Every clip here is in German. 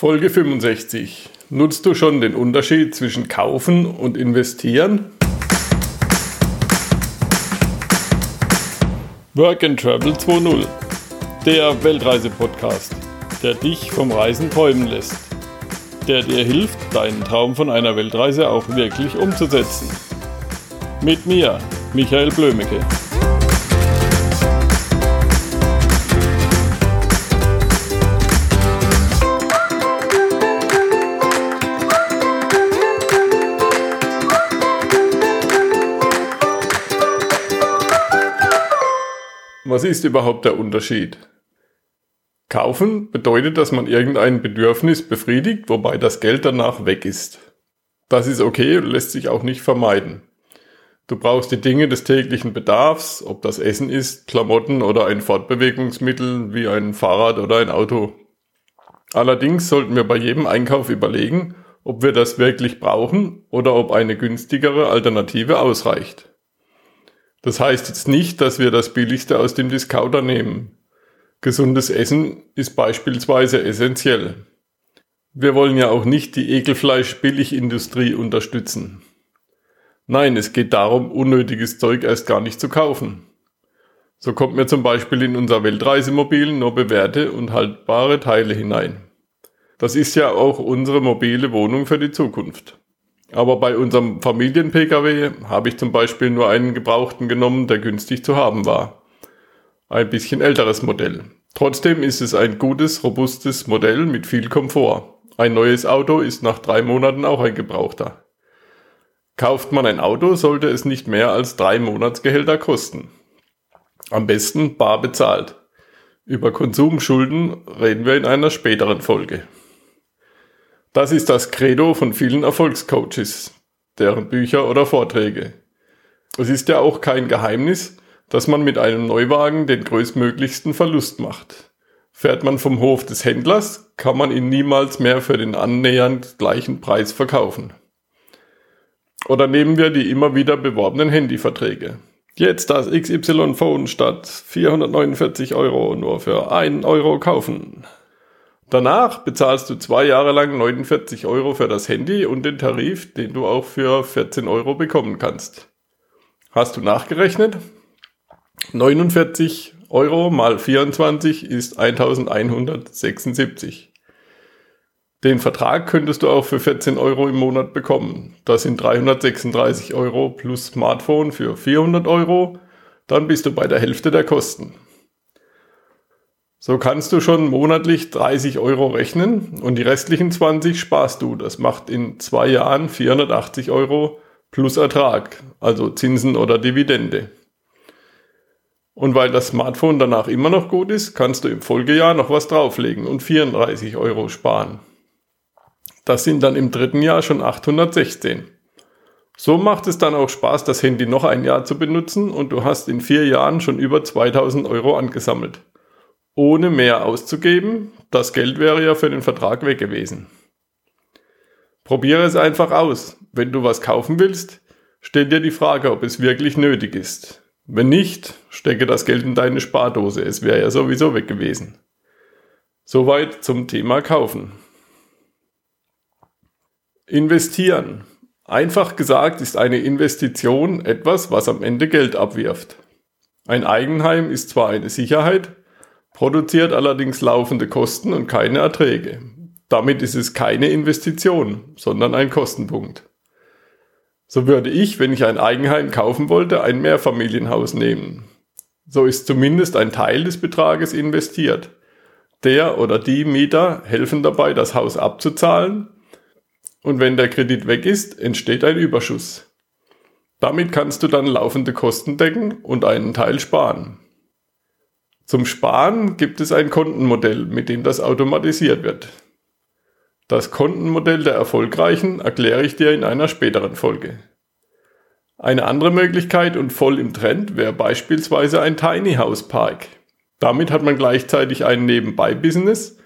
Folge 65. Nutzt du schon den Unterschied zwischen kaufen und investieren? Work and Travel 2.0. Der Weltreise-Podcast, der dich vom Reisen träumen lässt. Der dir hilft, deinen Traum von einer Weltreise auch wirklich umzusetzen. Mit mir, Michael Blömecke. Was ist überhaupt der Unterschied? Kaufen bedeutet, dass man irgendein Bedürfnis befriedigt, wobei das Geld danach weg ist. Das ist okay und lässt sich auch nicht vermeiden. Du brauchst die Dinge des täglichen Bedarfs, ob das Essen ist, Klamotten oder ein Fortbewegungsmittel wie ein Fahrrad oder ein Auto. Allerdings sollten wir bei jedem Einkauf überlegen, ob wir das wirklich brauchen oder ob eine günstigere Alternative ausreicht. Das heißt jetzt nicht, dass wir das Billigste aus dem Discounter nehmen. Gesundes Essen ist beispielsweise essentiell. Wir wollen ja auch nicht die Ekelfleisch-Billigindustrie unterstützen. Nein, es geht darum, unnötiges Zeug erst gar nicht zu kaufen. So kommt mir zum Beispiel in unser Weltreisemobil nur bewährte und haltbare Teile hinein. Das ist ja auch unsere mobile Wohnung für die Zukunft. Aber bei unserem Familien-Pkw habe ich zum Beispiel nur einen gebrauchten genommen, der günstig zu haben war. Ein bisschen älteres Modell. Trotzdem ist es ein gutes, robustes Modell mit viel Komfort. Ein neues Auto ist nach drei Monaten auch ein gebrauchter. Kauft man ein Auto, sollte es nicht mehr als drei Monatsgehälter kosten. Am besten bar bezahlt. Über Konsumschulden reden wir in einer späteren Folge. Das ist das Credo von vielen Erfolgscoaches, deren Bücher oder Vorträge. Es ist ja auch kein Geheimnis, dass man mit einem Neuwagen den größtmöglichsten Verlust macht. Fährt man vom Hof des Händlers, kann man ihn niemals mehr für den annähernd gleichen Preis verkaufen. Oder nehmen wir die immer wieder beworbenen Handyverträge. Jetzt das XY-Phone statt 449 Euro nur für 1 Euro kaufen. Danach bezahlst du zwei Jahre lang 49 Euro für das Handy und den Tarif, den du auch für 14 Euro bekommen kannst. Hast du nachgerechnet? 49 Euro mal 24 ist 1176. Den Vertrag könntest du auch für 14 Euro im Monat bekommen. Das sind 336 Euro plus Smartphone für 400 Euro. Dann bist du bei der Hälfte der Kosten. So kannst du schon monatlich 30 Euro rechnen und die restlichen 20 sparst du. Das macht in zwei Jahren 480 Euro plus Ertrag, also Zinsen oder Dividende. Und weil das Smartphone danach immer noch gut ist, kannst du im Folgejahr noch was drauflegen und 34 Euro sparen. Das sind dann im dritten Jahr schon 816. So macht es dann auch Spaß, das Handy noch ein Jahr zu benutzen und du hast in vier Jahren schon über 2000 Euro angesammelt ohne mehr auszugeben. Das Geld wäre ja für den Vertrag weg gewesen. Probiere es einfach aus. Wenn du was kaufen willst, stell dir die Frage, ob es wirklich nötig ist. Wenn nicht, stecke das Geld in deine Spardose. Es wäre ja sowieso weg gewesen. Soweit zum Thema Kaufen. Investieren. Einfach gesagt ist eine Investition etwas, was am Ende Geld abwirft. Ein Eigenheim ist zwar eine Sicherheit, produziert allerdings laufende Kosten und keine Erträge. Damit ist es keine Investition, sondern ein Kostenpunkt. So würde ich, wenn ich ein Eigenheim kaufen wollte, ein Mehrfamilienhaus nehmen. So ist zumindest ein Teil des Betrages investiert. Der oder die Mieter helfen dabei, das Haus abzuzahlen und wenn der Kredit weg ist, entsteht ein Überschuss. Damit kannst du dann laufende Kosten decken und einen Teil sparen. Zum Sparen gibt es ein Kontenmodell, mit dem das automatisiert wird. Das Kontenmodell der Erfolgreichen erkläre ich dir in einer späteren Folge. Eine andere Möglichkeit und voll im Trend wäre beispielsweise ein Tiny House Park. Damit hat man gleichzeitig ein Nebenbei-Business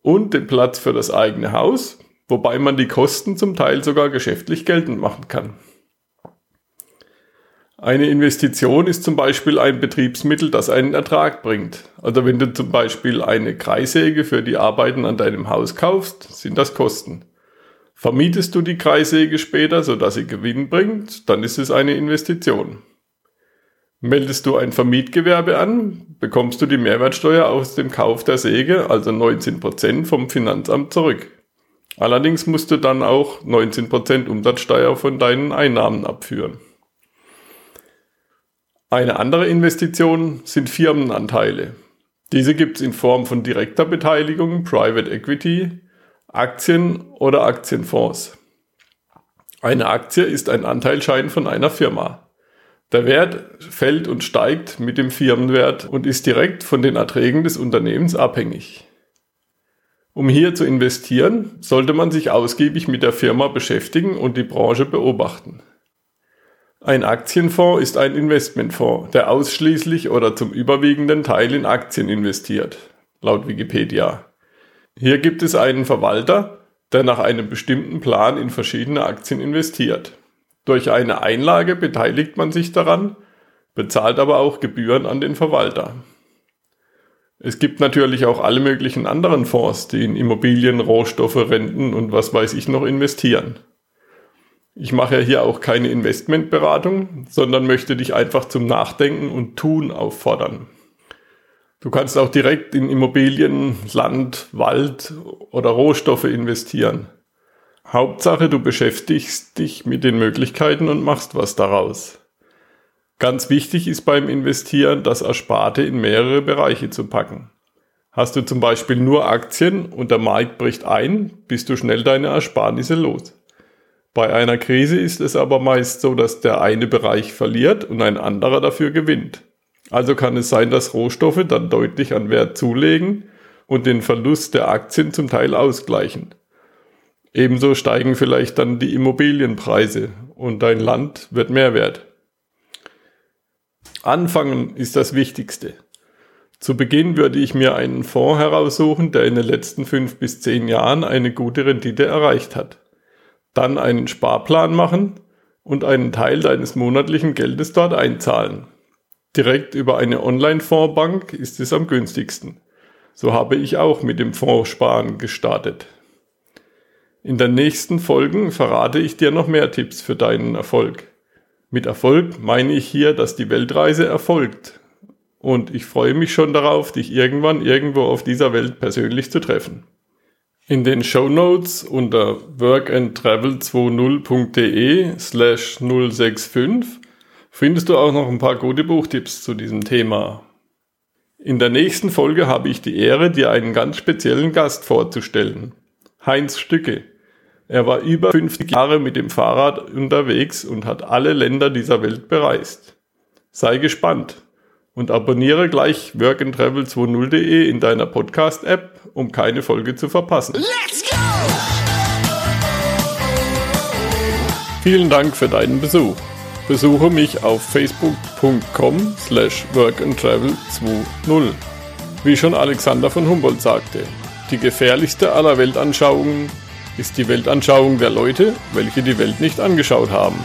und den Platz für das eigene Haus, wobei man die Kosten zum Teil sogar geschäftlich geltend machen kann. Eine Investition ist zum Beispiel ein Betriebsmittel, das einen Ertrag bringt. Also wenn du zum Beispiel eine Kreissäge für die Arbeiten an deinem Haus kaufst, sind das Kosten. Vermietest du die Kreissäge später, sodass sie Gewinn bringt, dann ist es eine Investition. Meldest du ein Vermietgewerbe an, bekommst du die Mehrwertsteuer aus dem Kauf der Säge, also 19% vom Finanzamt zurück. Allerdings musst du dann auch 19% Umsatzsteuer von deinen Einnahmen abführen. Eine andere Investition sind Firmenanteile. Diese gibt es in Form von direkter Beteiligung, Private Equity, Aktien oder Aktienfonds. Eine Aktie ist ein Anteilschein von einer Firma. Der Wert fällt und steigt mit dem Firmenwert und ist direkt von den Erträgen des Unternehmens abhängig. Um hier zu investieren, sollte man sich ausgiebig mit der Firma beschäftigen und die Branche beobachten. Ein Aktienfonds ist ein Investmentfonds, der ausschließlich oder zum überwiegenden Teil in Aktien investiert, laut Wikipedia. Hier gibt es einen Verwalter, der nach einem bestimmten Plan in verschiedene Aktien investiert. Durch eine Einlage beteiligt man sich daran, bezahlt aber auch Gebühren an den Verwalter. Es gibt natürlich auch alle möglichen anderen Fonds, die in Immobilien, Rohstoffe, Renten und was weiß ich noch investieren. Ich mache ja hier auch keine Investmentberatung, sondern möchte dich einfach zum Nachdenken und Tun auffordern. Du kannst auch direkt in Immobilien, Land, Wald oder Rohstoffe investieren. Hauptsache, du beschäftigst dich mit den Möglichkeiten und machst was daraus. Ganz wichtig ist beim Investieren, das Ersparte in mehrere Bereiche zu packen. Hast du zum Beispiel nur Aktien und der Markt bricht ein, bist du schnell deine Ersparnisse los. Bei einer Krise ist es aber meist so, dass der eine Bereich verliert und ein anderer dafür gewinnt. Also kann es sein, dass Rohstoffe dann deutlich an Wert zulegen und den Verlust der Aktien zum Teil ausgleichen. Ebenso steigen vielleicht dann die Immobilienpreise und dein Land wird mehr wert. Anfangen ist das Wichtigste. Zu Beginn würde ich mir einen Fonds heraussuchen, der in den letzten fünf bis zehn Jahren eine gute Rendite erreicht hat dann einen Sparplan machen und einen Teil deines monatlichen Geldes dort einzahlen. Direkt über eine Online-Fondsbank ist es am günstigsten. So habe ich auch mit dem Fondssparen gestartet. In den nächsten Folgen verrate ich dir noch mehr Tipps für deinen Erfolg. Mit Erfolg meine ich hier, dass die Weltreise erfolgt. Und ich freue mich schon darauf, dich irgendwann irgendwo auf dieser Welt persönlich zu treffen. In den Show Notes unter workandtravel20.de slash 065 findest du auch noch ein paar gute Buchtipps zu diesem Thema. In der nächsten Folge habe ich die Ehre, dir einen ganz speziellen Gast vorzustellen. Heinz Stücke. Er war über 50 Jahre mit dem Fahrrad unterwegs und hat alle Länder dieser Welt bereist. Sei gespannt und abonniere gleich workandtravel20.de in deiner Podcast-App, um keine Folge zu verpassen. Let's go! Vielen Dank für deinen Besuch. Besuche mich auf facebook.com slash workandtravel20. Wie schon Alexander von Humboldt sagte, die gefährlichste aller Weltanschauungen ist die Weltanschauung der Leute, welche die Welt nicht angeschaut haben.